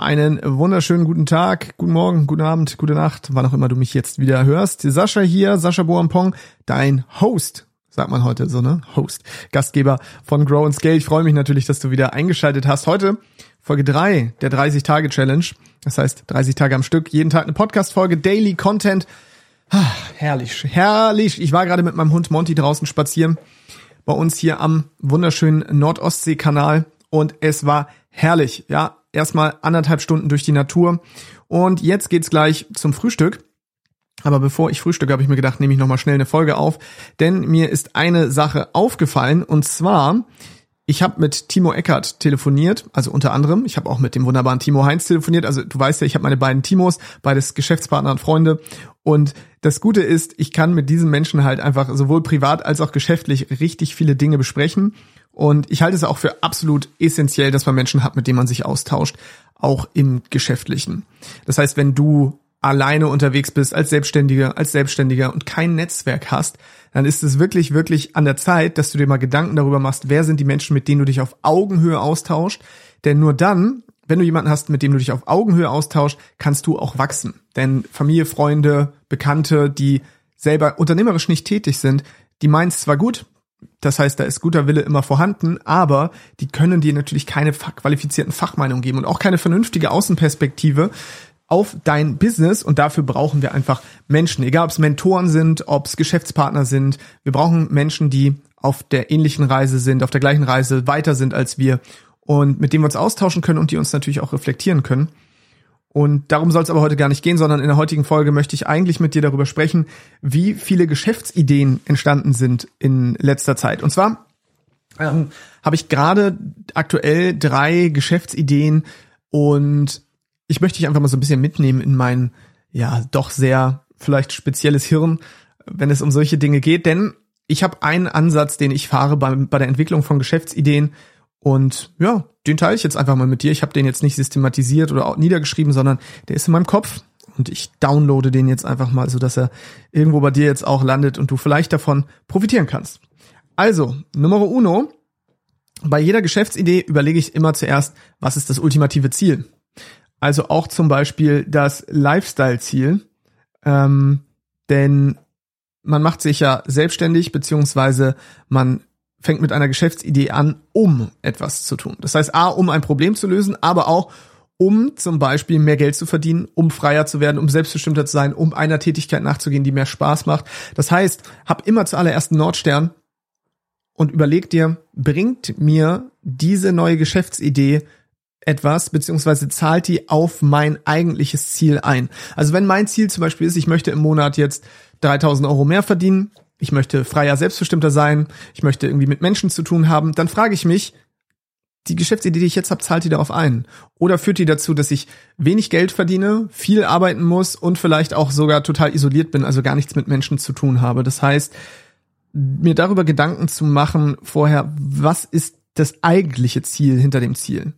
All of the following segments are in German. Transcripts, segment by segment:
Einen wunderschönen guten Tag, guten Morgen, guten Abend, gute Nacht, wann auch immer du mich jetzt wieder hörst. Sascha hier, Sascha Boampong, dein Host, sagt man heute so, ne? Host, Gastgeber von Grow and Scale. Ich freue mich natürlich, dass du wieder eingeschaltet hast. Heute Folge drei der 30-Tage-Challenge. Das heißt, 30 Tage am Stück, jeden Tag eine Podcast-Folge, Daily Content. Ah, herrlich, herrlich. Ich war gerade mit meinem Hund Monty draußen spazieren bei uns hier am wunderschönen Nordostsee-Kanal und es war herrlich. Ja, erstmal anderthalb Stunden durch die Natur und jetzt geht's gleich zum Frühstück. Aber bevor ich frühstücke, habe ich mir gedacht, nehme ich nochmal schnell eine Folge auf, denn mir ist eine Sache aufgefallen und zwar ich habe mit Timo Eckert telefoniert, also unter anderem. Ich habe auch mit dem wunderbaren Timo Heinz telefoniert. Also du weißt ja, ich habe meine beiden Timos, beides Geschäftspartner und Freunde. Und das Gute ist, ich kann mit diesen Menschen halt einfach sowohl privat als auch geschäftlich richtig viele Dinge besprechen. Und ich halte es auch für absolut essentiell, dass man Menschen hat, mit denen man sich austauscht, auch im Geschäftlichen. Das heißt, wenn du alleine unterwegs bist als Selbstständiger, als Selbstständiger und kein Netzwerk hast, dann ist es wirklich, wirklich an der Zeit, dass du dir mal Gedanken darüber machst, wer sind die Menschen, mit denen du dich auf Augenhöhe austauscht. Denn nur dann, wenn du jemanden hast, mit dem du dich auf Augenhöhe austauscht, kannst du auch wachsen. Denn Familie, Freunde, Bekannte, die selber unternehmerisch nicht tätig sind, die meinen es zwar gut, das heißt, da ist guter Wille immer vorhanden, aber die können dir natürlich keine qualifizierten Fachmeinungen geben und auch keine vernünftige Außenperspektive, auf dein Business und dafür brauchen wir einfach Menschen, egal ob es Mentoren sind, ob es Geschäftspartner sind. Wir brauchen Menschen, die auf der ähnlichen Reise sind, auf der gleichen Reise weiter sind als wir und mit denen wir uns austauschen können und die uns natürlich auch reflektieren können. Und darum soll es aber heute gar nicht gehen, sondern in der heutigen Folge möchte ich eigentlich mit dir darüber sprechen, wie viele Geschäftsideen entstanden sind in letzter Zeit. Und zwar ähm, habe ich gerade aktuell drei Geschäftsideen und ich möchte dich einfach mal so ein bisschen mitnehmen in mein, ja, doch sehr vielleicht spezielles Hirn, wenn es um solche Dinge geht, denn ich habe einen Ansatz, den ich fahre bei, bei der Entwicklung von Geschäftsideen und ja, den teile ich jetzt einfach mal mit dir. Ich habe den jetzt nicht systematisiert oder auch niedergeschrieben, sondern der ist in meinem Kopf und ich downloade den jetzt einfach mal, so dass er irgendwo bei dir jetzt auch landet und du vielleicht davon profitieren kannst. Also, Nummer uno. Bei jeder Geschäftsidee überlege ich immer zuerst, was ist das ultimative Ziel? Also auch zum Beispiel das Lifestyle-Ziel. Ähm, denn man macht sich ja selbstständig, beziehungsweise man fängt mit einer Geschäftsidee an, um etwas zu tun. Das heißt, A, um ein Problem zu lösen, aber auch um zum Beispiel mehr Geld zu verdienen, um freier zu werden, um selbstbestimmter zu sein, um einer Tätigkeit nachzugehen, die mehr Spaß macht. Das heißt, hab immer zuallererst einen Nordstern und überleg dir, bringt mir diese neue Geschäftsidee etwas, beziehungsweise zahlt die auf mein eigentliches Ziel ein. Also wenn mein Ziel zum Beispiel ist, ich möchte im Monat jetzt 3000 Euro mehr verdienen, ich möchte freier, selbstbestimmter sein, ich möchte irgendwie mit Menschen zu tun haben, dann frage ich mich, die Geschäftsidee, die ich jetzt habe, zahlt die darauf ein? Oder führt die dazu, dass ich wenig Geld verdiene, viel arbeiten muss und vielleicht auch sogar total isoliert bin, also gar nichts mit Menschen zu tun habe? Das heißt, mir darüber Gedanken zu machen vorher, was ist das eigentliche Ziel hinter dem Ziel?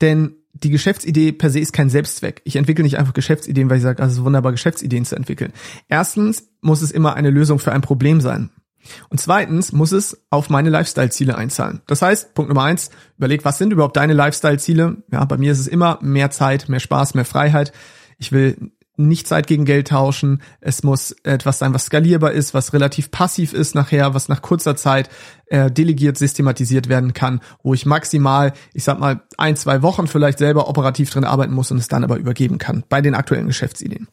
Denn die Geschäftsidee per se ist kein Selbstzweck. Ich entwickle nicht einfach Geschäftsideen, weil ich sage, also es ist wunderbar, Geschäftsideen zu entwickeln. Erstens muss es immer eine Lösung für ein Problem sein. Und zweitens muss es auf meine Lifestyle-Ziele einzahlen. Das heißt, Punkt Nummer eins, überleg, was sind überhaupt deine Lifestyle-Ziele? Ja, bei mir ist es immer mehr Zeit, mehr Spaß, mehr Freiheit. Ich will nicht Zeit gegen Geld tauschen. Es muss etwas sein, was skalierbar ist, was relativ passiv ist nachher, was nach kurzer Zeit äh, delegiert, systematisiert werden kann, wo ich maximal, ich sag mal, ein, zwei Wochen vielleicht selber operativ drin arbeiten muss und es dann aber übergeben kann bei den aktuellen Geschäftsideen.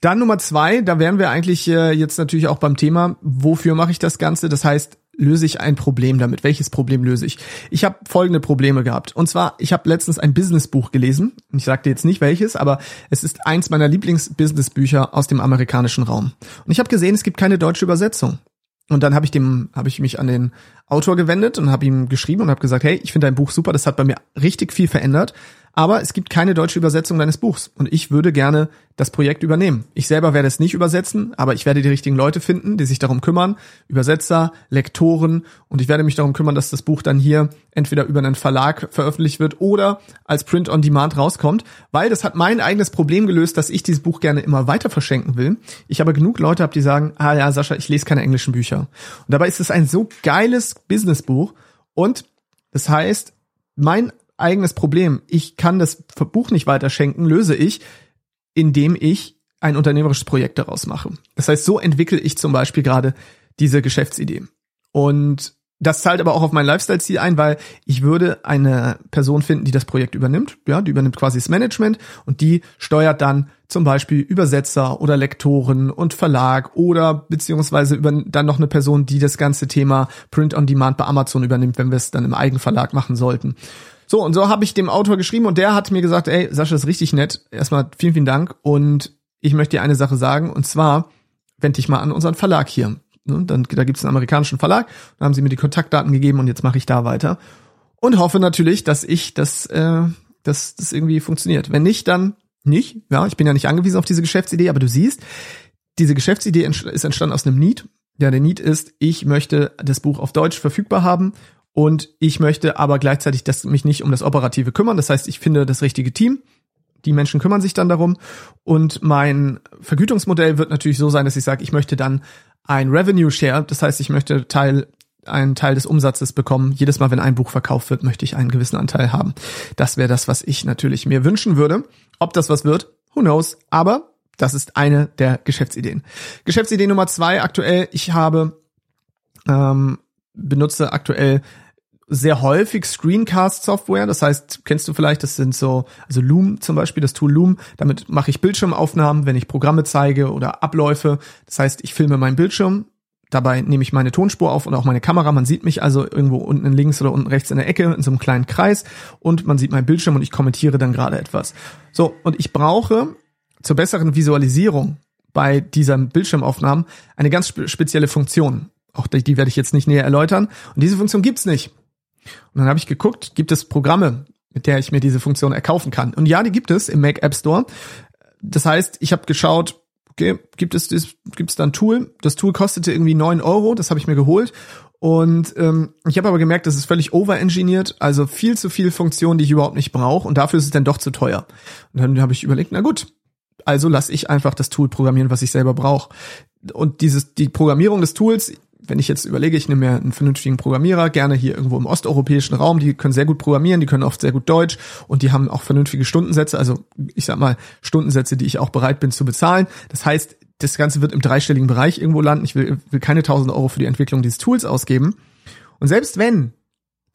Dann Nummer zwei, da wären wir eigentlich äh, jetzt natürlich auch beim Thema, wofür mache ich das Ganze? Das heißt, löse ich ein Problem damit? Welches Problem löse ich? Ich habe folgende Probleme gehabt. Und zwar, ich habe letztens ein Businessbuch gelesen. Ich sagte jetzt nicht welches, aber es ist eins meiner Lieblings-Businessbücher aus dem amerikanischen Raum. Und ich habe gesehen, es gibt keine deutsche Übersetzung. Und dann habe ich dem, habe ich mich an den Autor gewendet und habe ihm geschrieben und habe gesagt, hey, ich finde dein Buch super, das hat bei mir richtig viel verändert aber es gibt keine deutsche Übersetzung deines Buchs und ich würde gerne das Projekt übernehmen. Ich selber werde es nicht übersetzen, aber ich werde die richtigen Leute finden, die sich darum kümmern, Übersetzer, Lektoren und ich werde mich darum kümmern, dass das Buch dann hier entweder über einen Verlag veröffentlicht wird oder als Print on Demand rauskommt, weil das hat mein eigenes Problem gelöst, dass ich dieses Buch gerne immer weiter verschenken will. Ich aber genug Leute habe, die sagen, ah ja, Sascha, ich lese keine englischen Bücher. Und dabei ist es ein so geiles Businessbuch und das heißt, mein eigenes Problem. Ich kann das Buch nicht weiterschenken, löse ich, indem ich ein unternehmerisches Projekt daraus mache. Das heißt, so entwickle ich zum Beispiel gerade diese Geschäftsidee. Und das zahlt aber auch auf mein Lifestyle-Ziel ein, weil ich würde eine Person finden, die das Projekt übernimmt. Ja, die übernimmt quasi das Management und die steuert dann zum Beispiel Übersetzer oder Lektoren und Verlag oder beziehungsweise über, dann noch eine Person, die das ganze Thema Print on Demand bei Amazon übernimmt, wenn wir es dann im Eigenverlag machen sollten. So, und so habe ich dem Autor geschrieben und der hat mir gesagt, ey, Sascha, ist richtig nett. Erstmal vielen, vielen Dank. Und ich möchte dir eine Sache sagen, und zwar wende dich mal an unseren Verlag hier. Ne? Dann, da gibt es einen amerikanischen Verlag, da haben sie mir die Kontaktdaten gegeben und jetzt mache ich da weiter. Und hoffe natürlich, dass ich das, äh, dass das irgendwie funktioniert. Wenn nicht, dann nicht. Ja, ich bin ja nicht angewiesen auf diese Geschäftsidee, aber du siehst, diese Geschäftsidee ist entstanden aus einem Need. Ja, der Need ist, ich möchte das Buch auf Deutsch verfügbar haben und ich möchte aber gleichzeitig das, mich nicht um das Operative kümmern. Das heißt, ich finde das richtige Team. Die Menschen kümmern sich dann darum. Und mein Vergütungsmodell wird natürlich so sein, dass ich sage, ich möchte dann ein Revenue Share. Das heißt, ich möchte Teil einen Teil des Umsatzes bekommen. Jedes Mal, wenn ein Buch verkauft wird, möchte ich einen gewissen Anteil haben. Das wäre das, was ich natürlich mir wünschen würde. Ob das was wird, who knows. Aber das ist eine der Geschäftsideen. Geschäftsidee Nummer zwei aktuell. Ich habe ähm, benutze aktuell sehr häufig Screencast-Software. Das heißt, kennst du vielleicht, das sind so, also Loom zum Beispiel, das Tool Loom. Damit mache ich Bildschirmaufnahmen, wenn ich Programme zeige oder Abläufe. Das heißt, ich filme meinen Bildschirm. Dabei nehme ich meine Tonspur auf und auch meine Kamera. Man sieht mich also irgendwo unten links oder unten rechts in der Ecke in so einem kleinen Kreis und man sieht meinen Bildschirm und ich kommentiere dann gerade etwas. So, und ich brauche zur besseren Visualisierung bei dieser Bildschirmaufnahmen eine ganz spezielle Funktion. Auch die, die werde ich jetzt nicht näher erläutern. Und diese Funktion gibt's nicht. Und dann habe ich geguckt, gibt es Programme, mit der ich mir diese Funktion erkaufen kann. Und ja, die gibt es im Mac App Store. Das heißt, ich habe geschaut, okay, gibt es gibt es da ein Tool? Das Tool kostete irgendwie neun Euro, das habe ich mir geholt. Und ähm, ich habe aber gemerkt, das ist völlig overengineert, also viel zu viel Funktionen, die ich überhaupt nicht brauche. Und dafür ist es dann doch zu teuer. Und dann habe ich überlegt, na gut, also lasse ich einfach das Tool programmieren, was ich selber brauche. Und dieses die Programmierung des Tools, wenn ich jetzt überlege, ich nehme mir einen vernünftigen Programmierer, gerne hier irgendwo im osteuropäischen Raum, die können sehr gut programmieren, die können oft sehr gut Deutsch und die haben auch vernünftige Stundensätze, also ich sag mal Stundensätze, die ich auch bereit bin zu bezahlen. Das heißt, das Ganze wird im dreistelligen Bereich irgendwo landen. Ich will, will keine 1000 Euro für die Entwicklung dieses Tools ausgeben. Und selbst wenn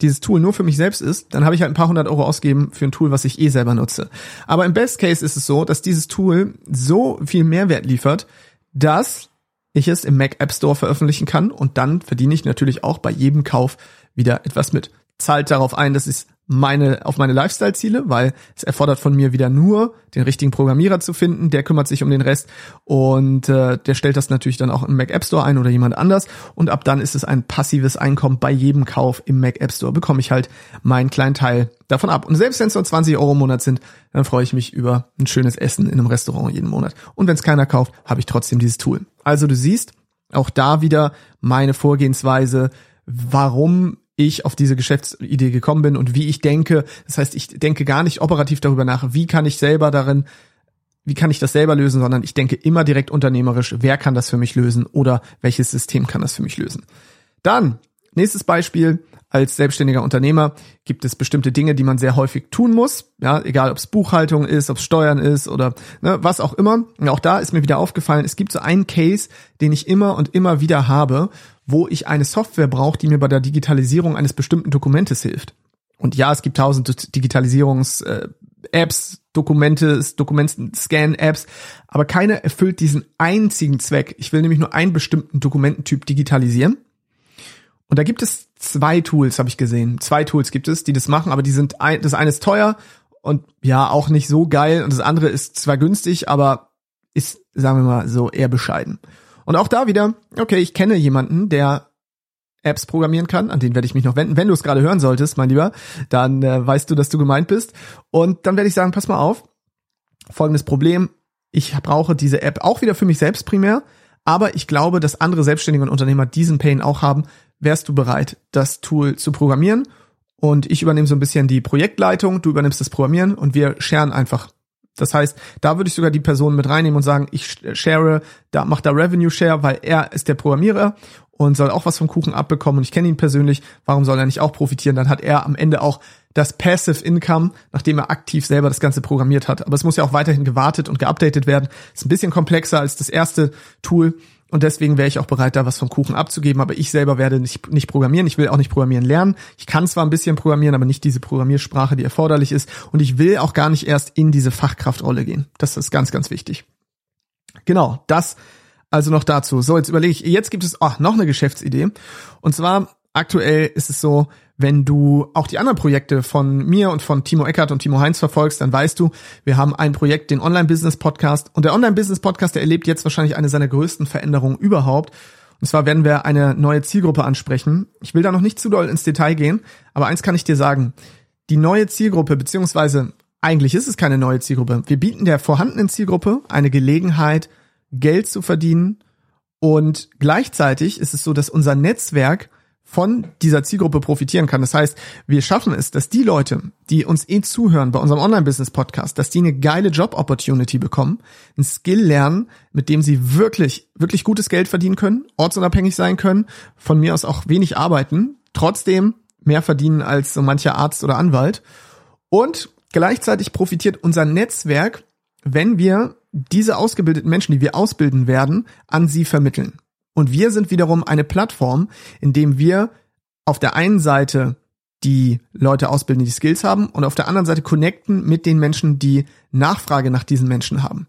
dieses Tool nur für mich selbst ist, dann habe ich halt ein paar hundert Euro ausgeben für ein Tool, was ich eh selber nutze. Aber im Best Case ist es so, dass dieses Tool so viel Mehrwert liefert, dass ich es im Mac App Store veröffentlichen kann und dann verdiene ich natürlich auch bei jedem Kauf wieder etwas mit. Zahlt darauf ein, dass es meine, auf meine Lifestyle-Ziele, weil es erfordert von mir wieder nur, den richtigen Programmierer zu finden, der kümmert sich um den Rest und äh, der stellt das natürlich dann auch im Mac App Store ein oder jemand anders und ab dann ist es ein passives Einkommen bei jedem Kauf im Mac App Store, bekomme ich halt meinen kleinen Teil davon ab. Und selbst wenn es nur 20 Euro im Monat sind, dann freue ich mich über ein schönes Essen in einem Restaurant jeden Monat. Und wenn es keiner kauft, habe ich trotzdem dieses Tool. Also du siehst, auch da wieder meine Vorgehensweise, warum ich auf diese Geschäftsidee gekommen bin und wie ich denke. Das heißt, ich denke gar nicht operativ darüber nach, wie kann ich selber darin, wie kann ich das selber lösen, sondern ich denke immer direkt unternehmerisch, wer kann das für mich lösen oder welches System kann das für mich lösen. Dann, nächstes Beispiel, als selbstständiger Unternehmer gibt es bestimmte Dinge, die man sehr häufig tun muss. Ja, egal ob es Buchhaltung ist, ob es Steuern ist oder ne, was auch immer. Und auch da ist mir wieder aufgefallen, es gibt so einen Case, den ich immer und immer wieder habe, wo ich eine Software brauche, die mir bei der Digitalisierung eines bestimmten Dokumentes hilft. Und ja, es gibt tausend Digitalisierungs-Apps, äh, Dokumente, Dokumenten-Scan-Apps, aber keine erfüllt diesen einzigen Zweck. Ich will nämlich nur einen bestimmten Dokumententyp digitalisieren. Und da gibt es zwei Tools, habe ich gesehen. Zwei Tools gibt es, die das machen, aber die sind ein, das eine ist teuer und ja, auch nicht so geil und das andere ist zwar günstig, aber ist, sagen wir mal, so eher bescheiden. Und auch da wieder, okay, ich kenne jemanden, der Apps programmieren kann, an den werde ich mich noch wenden. Wenn du es gerade hören solltest, mein Lieber, dann äh, weißt du, dass du gemeint bist. Und dann werde ich sagen, pass mal auf, folgendes Problem, ich brauche diese App auch wieder für mich selbst primär, aber ich glaube, dass andere Selbstständige und Unternehmer diesen Pain auch haben. Wärst du bereit, das Tool zu programmieren? Und ich übernehme so ein bisschen die Projektleitung, du übernimmst das Programmieren und wir scheren einfach Das heißt, da würde ich sogar die Person mit reinnehmen und sagen, ich share, da macht da Revenue Share, weil er ist der Programmierer und soll auch was vom Kuchen abbekommen und ich kenne ihn persönlich, warum soll er nicht auch profitieren? Dann hat er am Ende auch das Passive Income, nachdem er aktiv selber das Ganze programmiert hat. Aber es muss ja auch weiterhin gewartet und geupdatet werden. Ist ein bisschen komplexer als das erste Tool und deswegen wäre ich auch bereit, da was vom Kuchen abzugeben. Aber ich selber werde nicht, nicht programmieren. Ich will auch nicht programmieren lernen. Ich kann zwar ein bisschen programmieren, aber nicht diese Programmiersprache, die erforderlich ist. Und ich will auch gar nicht erst in diese Fachkraftrolle gehen. Das ist ganz, ganz wichtig. Genau, das also noch dazu. So, jetzt überlege ich, jetzt gibt es auch noch eine Geschäftsidee. Und zwar aktuell ist es so, wenn du auch die anderen Projekte von mir und von Timo Eckert und Timo Heinz verfolgst, dann weißt du, wir haben ein Projekt, den Online-Business-Podcast. Und der Online-Business-Podcast, der erlebt jetzt wahrscheinlich eine seiner größten Veränderungen überhaupt. Und zwar werden wir eine neue Zielgruppe ansprechen. Ich will da noch nicht zu doll ins Detail gehen, aber eins kann ich dir sagen. Die neue Zielgruppe, beziehungsweise eigentlich ist es keine neue Zielgruppe. Wir bieten der vorhandenen Zielgruppe eine Gelegenheit, Geld zu verdienen. Und gleichzeitig ist es so, dass unser Netzwerk von dieser Zielgruppe profitieren kann. Das heißt, wir schaffen es, dass die Leute, die uns eh zuhören bei unserem Online-Business-Podcast, dass die eine geile Job-Opportunity bekommen, ein Skill lernen, mit dem sie wirklich, wirklich gutes Geld verdienen können, ortsunabhängig sein können, von mir aus auch wenig arbeiten, trotzdem mehr verdienen als so mancher Arzt oder Anwalt. Und gleichzeitig profitiert unser Netzwerk, wenn wir diese ausgebildeten Menschen, die wir ausbilden werden, an sie vermitteln. Und wir sind wiederum eine Plattform, in dem wir auf der einen Seite die Leute ausbilden, die Skills haben und auf der anderen Seite connecten mit den Menschen, die Nachfrage nach diesen Menschen haben.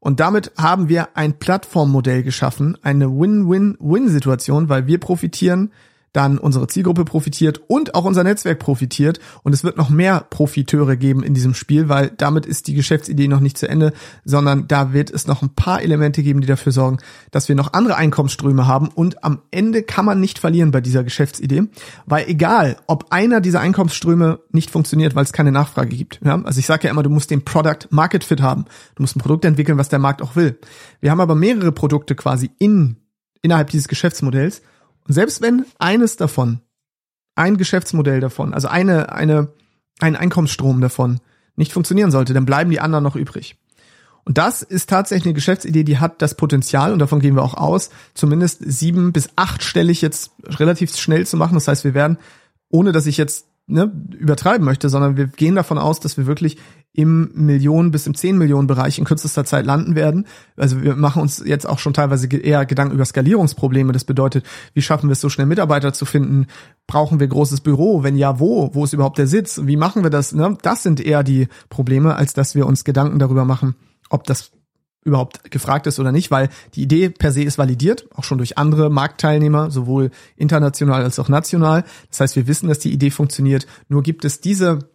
Und damit haben wir ein Plattformmodell geschaffen, eine Win-Win-Win-Situation, weil wir profitieren dann unsere Zielgruppe profitiert und auch unser Netzwerk profitiert und es wird noch mehr Profiteure geben in diesem Spiel, weil damit ist die Geschäftsidee noch nicht zu Ende, sondern da wird es noch ein paar Elemente geben, die dafür sorgen, dass wir noch andere Einkommensströme haben und am Ende kann man nicht verlieren bei dieser Geschäftsidee, weil egal, ob einer dieser Einkommensströme nicht funktioniert, weil es keine Nachfrage gibt. Ja? Also ich sage ja immer, du musst den Product Market Fit haben. Du musst ein Produkt entwickeln, was der Markt auch will. Wir haben aber mehrere Produkte quasi in innerhalb dieses Geschäftsmodells und selbst wenn eines davon, ein Geschäftsmodell davon, also eine, eine, ein Einkommensstrom davon nicht funktionieren sollte, dann bleiben die anderen noch übrig. Und das ist tatsächlich eine Geschäftsidee, die hat das Potenzial, und davon gehen wir auch aus, zumindest sieben bis achtstellig jetzt relativ schnell zu machen. Das heißt, wir werden, ohne dass ich jetzt ne, übertreiben möchte, sondern wir gehen davon aus, dass wir wirklich im Millionen bis im 10 Millionen Bereich in kürzester Zeit landen werden. Also wir machen uns jetzt auch schon teilweise eher Gedanken über Skalierungsprobleme. Das bedeutet, wie schaffen wir es so schnell Mitarbeiter zu finden? Brauchen wir großes Büro? Wenn ja, wo? Wo ist überhaupt der Sitz? Wie machen wir das? Ne? Das sind eher die Probleme, als dass wir uns Gedanken darüber machen, ob das überhaupt gefragt ist oder nicht, weil die Idee per se ist validiert, auch schon durch andere Marktteilnehmer, sowohl international als auch national. Das heißt, wir wissen, dass die Idee funktioniert. Nur gibt es diese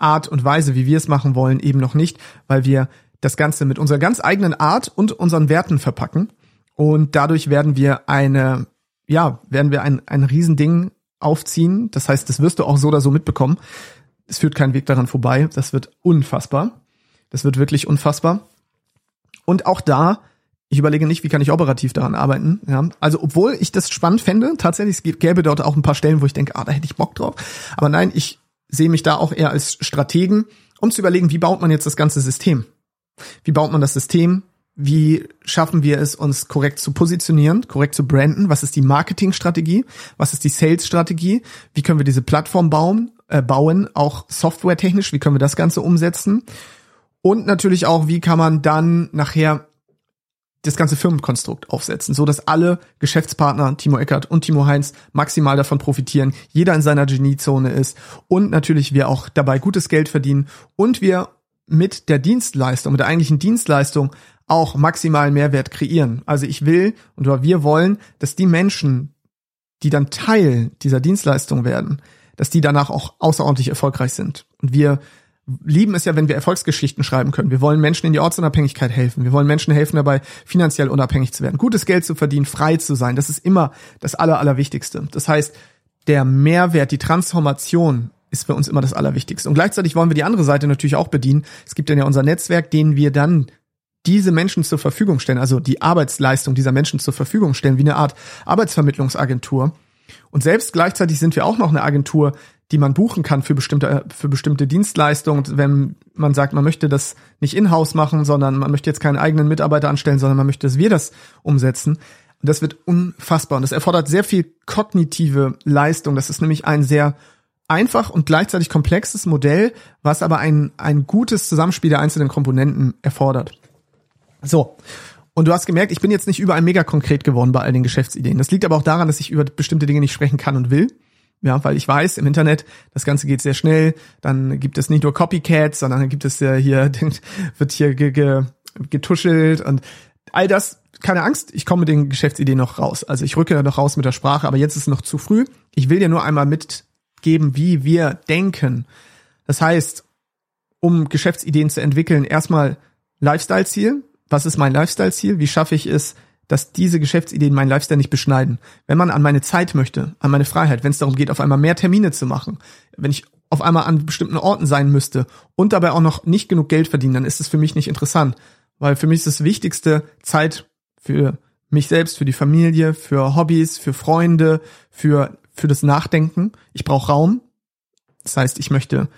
Art und Weise, wie wir es machen wollen, eben noch nicht, weil wir das Ganze mit unserer ganz eigenen Art und unseren Werten verpacken. Und dadurch werden wir eine, ja, werden wir ein, ein Riesending aufziehen. Das heißt, das wirst du auch so oder so mitbekommen. Es führt kein Weg daran vorbei. Das wird unfassbar. Das wird wirklich unfassbar. Und auch da, ich überlege nicht, wie kann ich operativ daran arbeiten. Ja, also obwohl ich das spannend fände, tatsächlich es gäbe dort auch ein paar Stellen, wo ich denke, ah, da hätte ich Bock drauf. Aber nein, ich sehe mich da auch eher als Strategen, um zu überlegen, wie baut man jetzt das ganze System? Wie baut man das System? Wie schaffen wir es, uns korrekt zu positionieren, korrekt zu branden? Was ist die Marketingstrategie? Was ist die Sales-Strategie? Wie können wir diese Plattform bauen, äh, bauen, auch softwaretechnisch? Wie können wir das Ganze umsetzen? Und natürlich auch, wie kann man dann nachher das ganze Firmenkonstrukt aufsetzen, so dass alle Geschäftspartner, Timo Eckert und Timo Heinz, maximal davon profitieren, jeder in seiner Geniezone ist und natürlich wir auch dabei gutes Geld verdienen und wir mit der Dienstleistung, mit der eigentlichen Dienstleistung auch maximalen Mehrwert kreieren. Also ich will und wir wollen, dass die Menschen, die dann Teil dieser Dienstleistung werden, dass die danach auch außerordentlich erfolgreich sind. Und wir lieben es ja, wenn wir Erfolgsgeschichten schreiben können. Wir wollen Menschen in die Ortsunabhängigkeit helfen. Wir wollen Menschen helfen dabei, finanziell unabhängig zu werden, gutes Geld zu verdienen, frei zu sein. Das ist immer das Aller, Allerwichtigste. Das heißt, der Mehrwert, die Transformation ist für uns immer das Allerwichtigste. Und gleichzeitig wollen wir die andere Seite natürlich auch bedienen. Es gibt dann ja unser Netzwerk, denen wir dann diese Menschen zur Verfügung stellen, also die Arbeitsleistung dieser Menschen zur Verfügung stellen, wie eine Art Arbeitsvermittlungsagentur. Und selbst gleichzeitig sind wir auch noch eine Agentur, die man buchen kann für bestimmte, für bestimmte Dienstleistungen. Wenn man sagt, man möchte das nicht in-house machen, sondern man möchte jetzt keinen eigenen Mitarbeiter anstellen, sondern man möchte, dass wir das umsetzen. Und das wird unfassbar. Und das erfordert sehr viel kognitive Leistung. Das ist nämlich ein sehr einfach und gleichzeitig komplexes Modell, was aber ein, ein gutes Zusammenspiel der einzelnen Komponenten erfordert. So. Und du hast gemerkt, ich bin jetzt nicht überall mega konkret geworden bei all den Geschäftsideen. Das liegt aber auch daran, dass ich über bestimmte Dinge nicht sprechen kann und will. Ja, weil ich weiß, im Internet, das Ganze geht sehr schnell. Dann gibt es nicht nur Copycats, sondern dann gibt es ja hier, wird hier ge, ge, getuschelt und all das. Keine Angst, ich komme mit den Geschäftsideen noch raus. Also ich rücke da noch raus mit der Sprache, aber jetzt ist es noch zu früh. Ich will dir nur einmal mitgeben, wie wir denken. Das heißt, um Geschäftsideen zu entwickeln, erstmal Lifestyle-Ziel. Was ist mein Lifestyle-Ziel? Wie schaffe ich es, dass diese Geschäftsideen meinen Lifestyle nicht beschneiden. Wenn man an meine Zeit möchte, an meine Freiheit, wenn es darum geht, auf einmal mehr Termine zu machen, wenn ich auf einmal an bestimmten Orten sein müsste und dabei auch noch nicht genug Geld verdienen, dann ist es für mich nicht interessant. Weil für mich ist das Wichtigste Zeit für mich selbst, für die Familie, für Hobbys, für Freunde, für, für das Nachdenken. Ich brauche Raum. Das heißt, ich möchte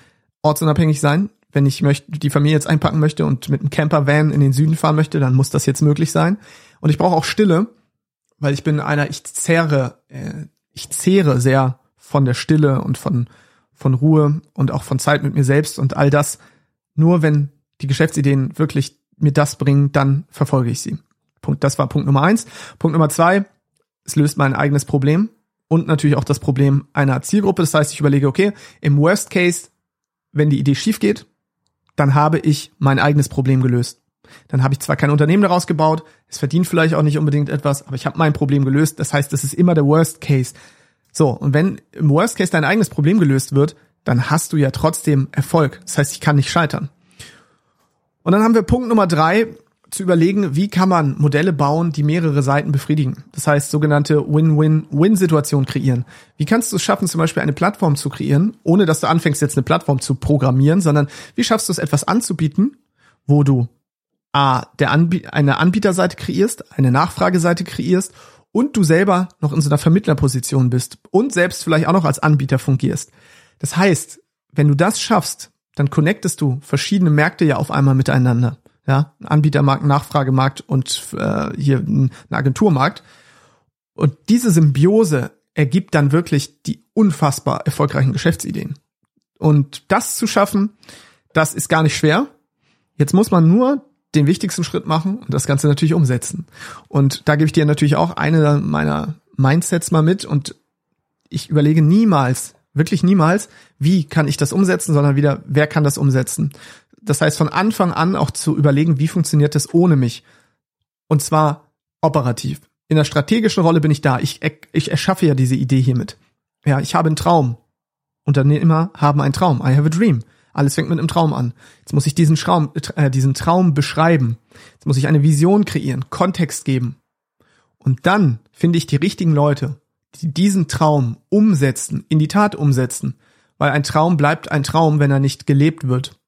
ortsunabhängig sein. Wenn ich möchte, die Familie jetzt einpacken möchte und mit einem Camper-Van in den Süden fahren möchte, dann muss das jetzt möglich sein. Und ich brauche auch Stille, weil ich bin einer, ich zehre, äh, ich zehre sehr von der Stille und von, von Ruhe und auch von Zeit mit mir selbst und all das. Nur wenn die Geschäftsideen wirklich mir das bringen, dann verfolge ich sie. Punkt, das war Punkt Nummer eins. Punkt Nummer zwei, es löst mein eigenes Problem und natürlich auch das Problem einer Zielgruppe. Das heißt, ich überlege, okay, im Worst Case, wenn die Idee schief geht, dann habe ich mein eigenes Problem gelöst. Dann habe ich zwar kein Unternehmen daraus gebaut, es verdient vielleicht auch nicht unbedingt etwas, aber ich habe mein Problem gelöst. Das heißt, das ist immer der Worst Case. So, und wenn im Worst Case dein eigenes Problem gelöst wird, dann hast du ja trotzdem Erfolg. Das heißt, ich kann nicht scheitern. Und dann haben wir Punkt Nummer drei, zu überlegen, wie kann man Modelle bauen, die mehrere Seiten befriedigen. Das heißt, sogenannte Win-Win-Win-Situation kreieren. Wie kannst du es schaffen, zum Beispiel eine Plattform zu kreieren, ohne dass du anfängst, jetzt eine Plattform zu programmieren, sondern wie schaffst du es, etwas anzubieten, wo du A, der Anb eine Anbieterseite kreierst, eine Nachfrageseite kreierst und du selber noch in so einer Vermittlerposition bist und selbst vielleicht auch noch als Anbieter fungierst. Das heißt, wenn du das schaffst, dann connectest du verschiedene Märkte ja auf einmal miteinander ja, Anbietermarkt, Nachfragemarkt und äh, hier ein Agenturmarkt. Und diese Symbiose ergibt dann wirklich die unfassbar erfolgreichen Geschäftsideen. Und das zu schaffen, das ist gar nicht schwer. Jetzt muss man nur den wichtigsten Schritt machen und das Ganze natürlich umsetzen. Und da gebe ich dir natürlich auch eine meiner Mindsets mal mit und ich überlege niemals, wirklich niemals, wie kann ich das umsetzen, sondern wieder, wer kann das umsetzen? Das heißt, von Anfang an auch zu überlegen, wie funktioniert das ohne mich? Und zwar operativ. In der strategischen Rolle bin ich da. Ich, ich erschaffe ja diese Idee hiermit. Ja, ich habe einen Traum. Unternehmer haben einen Traum. I have a dream. Alles fängt mit einem Traum an. Jetzt muss ich diesen Traum, äh, diesen Traum beschreiben. Jetzt muss ich eine Vision kreieren, Kontext geben. Und dann finde ich die richtigen Leute, die diesen Traum umsetzen, in die Tat umsetzen. Weil ein Traum bleibt ein Traum, wenn er nicht gelebt wird.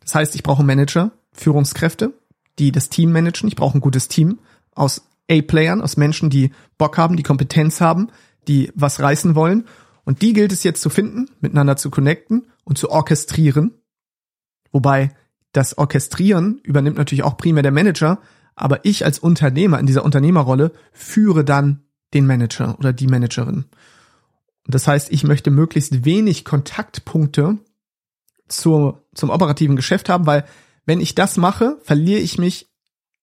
Das heißt, ich brauche Manager, Führungskräfte, die das Team managen. Ich brauche ein gutes Team aus A-Playern, aus Menschen, die Bock haben, die Kompetenz haben, die was reißen wollen. Und die gilt es jetzt zu finden, miteinander zu connecten und zu orchestrieren. Wobei das Orchestrieren übernimmt natürlich auch primär der Manager, aber ich als Unternehmer in dieser Unternehmerrolle führe dann den Manager oder die Managerin. Und das heißt, ich möchte möglichst wenig Kontaktpunkte zur, zum operativen Geschäft haben, weil wenn ich das mache, verliere ich mich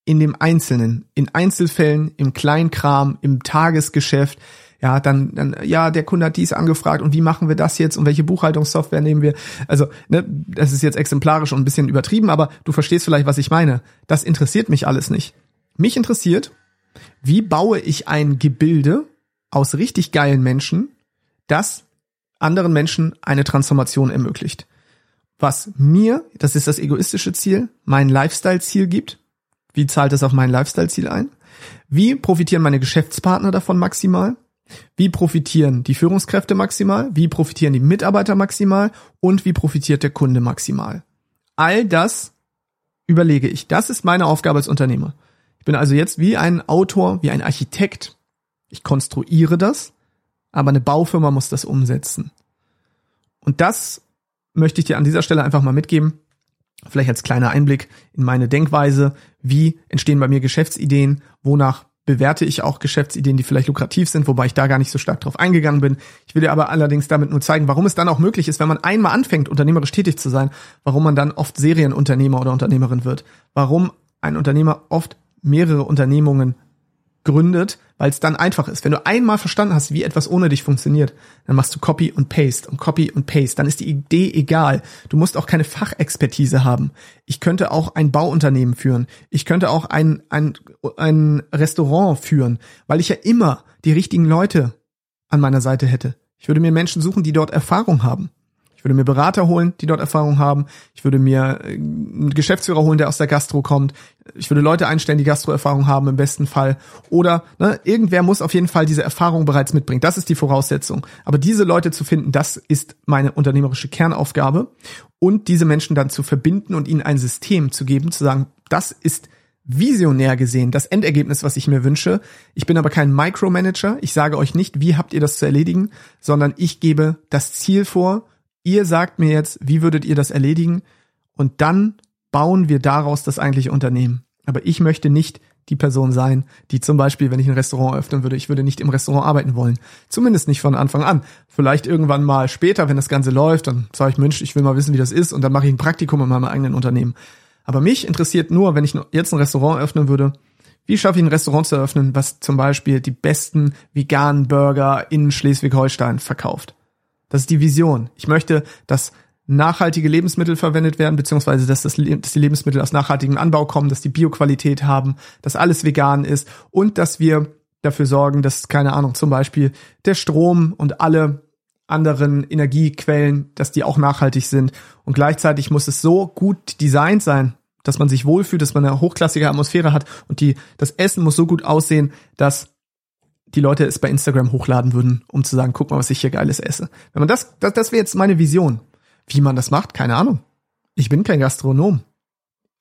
in dem Einzelnen, in Einzelfällen, im Kleinkram, im Tagesgeschäft. Ja, dann, dann, ja, der Kunde hat dies angefragt und wie machen wir das jetzt und welche Buchhaltungssoftware nehmen wir? Also, ne, das ist jetzt exemplarisch und ein bisschen übertrieben, aber du verstehst vielleicht, was ich meine. Das interessiert mich alles nicht. Mich interessiert, wie baue ich ein Gebilde aus richtig geilen Menschen, das anderen Menschen eine Transformation ermöglicht was mir, das ist das egoistische Ziel, mein Lifestyle-Ziel gibt. Wie zahlt es auf mein Lifestyle-Ziel ein? Wie profitieren meine Geschäftspartner davon maximal? Wie profitieren die Führungskräfte maximal? Wie profitieren die Mitarbeiter maximal? Und wie profitiert der Kunde maximal? All das überlege ich. Das ist meine Aufgabe als Unternehmer. Ich bin also jetzt wie ein Autor, wie ein Architekt Ich konstruiere das, aber eine Baufirma muss das umsetzen. Und das möchte ich dir an dieser Stelle einfach mal mitgeben. Vielleicht als kleiner Einblick in meine Denkweise. Wie entstehen bei mir Geschäftsideen? Wonach bewerte ich auch Geschäftsideen, die vielleicht lukrativ sind, wobei ich da gar nicht so stark drauf eingegangen bin. Ich will dir aber allerdings damit nur zeigen, warum es dann auch möglich ist, wenn man einmal anfängt, unternehmerisch tätig zu sein, warum man dann oft Serienunternehmer oder Unternehmerin wird. Warum ein Unternehmer oft mehrere Unternehmungen gründet, weil es dann einfach ist. Wenn du einmal verstanden hast, wie etwas ohne dich funktioniert, dann machst du Copy und Paste und Copy und Paste. Dann ist die Idee egal. Du musst auch keine Fachexpertise haben. Ich könnte auch ein Bauunternehmen führen. Ich könnte auch ein, ein, ein Restaurant führen, weil ich ja immer die richtigen Leute an meiner Seite hätte. Ich würde mir Menschen suchen, die dort Erfahrung haben. Ich würde mir Berater holen, die dort Erfahrung haben. Ich würde mir äh, einen Geschäftsführer holen, der aus der Gastro kommt. Ich würde Leute einstellen, die Gastro-Erfahrung haben im besten Fall. Oder ne, irgendwer muss auf jeden Fall diese Erfahrung bereits mitbringen. Das ist die Voraussetzung. Aber diese Leute zu finden, das ist meine unternehmerische Kernaufgabe. Und diese Menschen dann zu verbinden und ihnen ein System zu geben, zu sagen, das ist visionär gesehen das Endergebnis, was ich mir wünsche. Ich bin aber kein Micromanager. Ich sage euch nicht, wie habt ihr das zu erledigen, sondern ich gebe das Ziel vor Ihr sagt mir jetzt, wie würdet ihr das erledigen? Und dann bauen wir daraus das eigentliche Unternehmen. Aber ich möchte nicht die Person sein, die zum Beispiel, wenn ich ein Restaurant öffnen würde, ich würde nicht im Restaurant arbeiten wollen. Zumindest nicht von Anfang an. Vielleicht irgendwann mal später, wenn das Ganze läuft, dann sage ich, Mensch, ich will mal wissen, wie das ist und dann mache ich ein Praktikum in meinem eigenen Unternehmen. Aber mich interessiert nur, wenn ich jetzt ein Restaurant öffnen würde, wie schaffe ich ein Restaurant zu eröffnen, was zum Beispiel die besten veganen Burger in Schleswig-Holstein verkauft? Das ist die Vision. Ich möchte, dass nachhaltige Lebensmittel verwendet werden, beziehungsweise dass, das, dass die Lebensmittel aus nachhaltigem Anbau kommen, dass die Bioqualität haben, dass alles vegan ist und dass wir dafür sorgen, dass, keine Ahnung, zum Beispiel der Strom und alle anderen Energiequellen, dass die auch nachhaltig sind. Und gleichzeitig muss es so gut designt sein, dass man sich wohlfühlt, dass man eine hochklassige Atmosphäre hat und die, das Essen muss so gut aussehen, dass die Leute es bei Instagram hochladen würden, um zu sagen, guck mal, was ich hier geiles esse. Wenn man das, das, das wäre jetzt meine Vision. Wie man das macht, keine Ahnung. Ich bin kein Gastronom.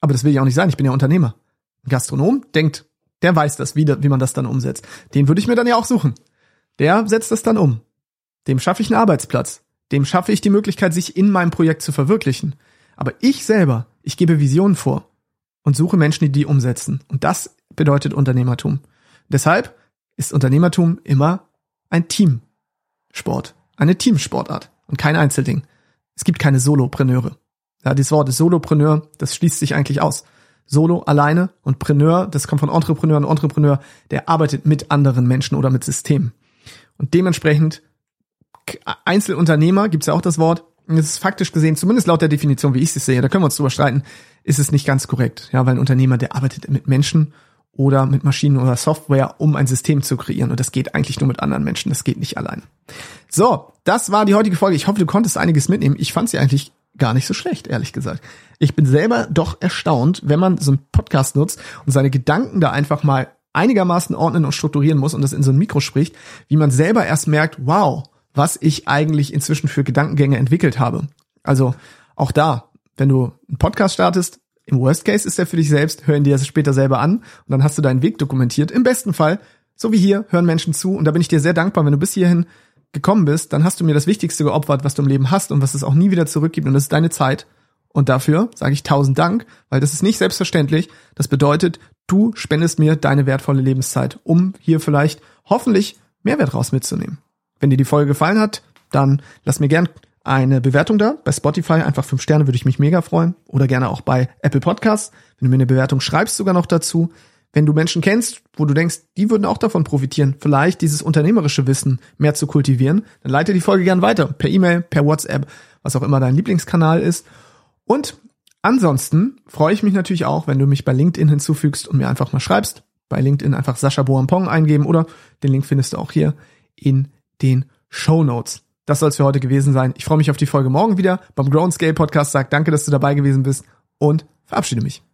Aber das will ich auch nicht sein, ich bin ja Unternehmer. Ein Gastronom denkt, der weiß das, wie, wie man das dann umsetzt. Den würde ich mir dann ja auch suchen. Der setzt das dann um. Dem schaffe ich einen Arbeitsplatz. Dem schaffe ich die Möglichkeit, sich in meinem Projekt zu verwirklichen. Aber ich selber, ich gebe Visionen vor und suche Menschen, die die umsetzen. Und das bedeutet Unternehmertum. Deshalb ist Unternehmertum immer ein Teamsport, eine Teamsportart und kein Einzelding. Es gibt keine Solopreneure. Ja, dieses Wort Solopreneur, das schließt sich eigentlich aus. Solo, alleine und Preneur, das kommt von Entrepreneur und Entrepreneur, der arbeitet mit anderen Menschen oder mit Systemen. Und dementsprechend Einzelunternehmer, gibt's ja auch das Wort, das ist faktisch gesehen, zumindest laut der Definition, wie ich es sehe, da können wir uns drüber streiten, ist es nicht ganz korrekt. Ja, weil ein Unternehmer, der arbeitet mit Menschen oder mit Maschinen oder Software, um ein System zu kreieren. Und das geht eigentlich nur mit anderen Menschen, das geht nicht allein. So, das war die heutige Folge. Ich hoffe, du konntest einiges mitnehmen. Ich fand sie eigentlich gar nicht so schlecht, ehrlich gesagt. Ich bin selber doch erstaunt, wenn man so einen Podcast nutzt und seine Gedanken da einfach mal einigermaßen ordnen und strukturieren muss und das in so ein Mikro spricht, wie man selber erst merkt, wow, was ich eigentlich inzwischen für Gedankengänge entwickelt habe. Also auch da, wenn du einen Podcast startest, im Worst Case ist er für dich selbst, hör ihn dir später selber an und dann hast du deinen Weg dokumentiert. Im besten Fall, so wie hier, hören Menschen zu und da bin ich dir sehr dankbar, wenn du bis hierhin gekommen bist, dann hast du mir das Wichtigste geopfert, was du im Leben hast und was es auch nie wieder zurückgibt und das ist deine Zeit. Und dafür sage ich tausend Dank, weil das ist nicht selbstverständlich. Das bedeutet, du spendest mir deine wertvolle Lebenszeit, um hier vielleicht hoffentlich Mehrwert raus mitzunehmen. Wenn dir die Folge gefallen hat, dann lass mir gern eine Bewertung da. Bei Spotify einfach fünf Sterne würde ich mich mega freuen. Oder gerne auch bei Apple Podcasts. Wenn du mir eine Bewertung schreibst, sogar noch dazu. Wenn du Menschen kennst, wo du denkst, die würden auch davon profitieren, vielleicht dieses unternehmerische Wissen mehr zu kultivieren, dann leite die Folge gern weiter. Per E-Mail, per WhatsApp, was auch immer dein Lieblingskanal ist. Und ansonsten freue ich mich natürlich auch, wenn du mich bei LinkedIn hinzufügst und mir einfach mal schreibst. Bei LinkedIn einfach Sascha Boampong eingeben oder den Link findest du auch hier in den Show Notes. Das soll es für heute gewesen sein. Ich freue mich auf die Folge morgen wieder beim Grown Scale Podcast. Sag danke, dass du dabei gewesen bist und verabschiede mich.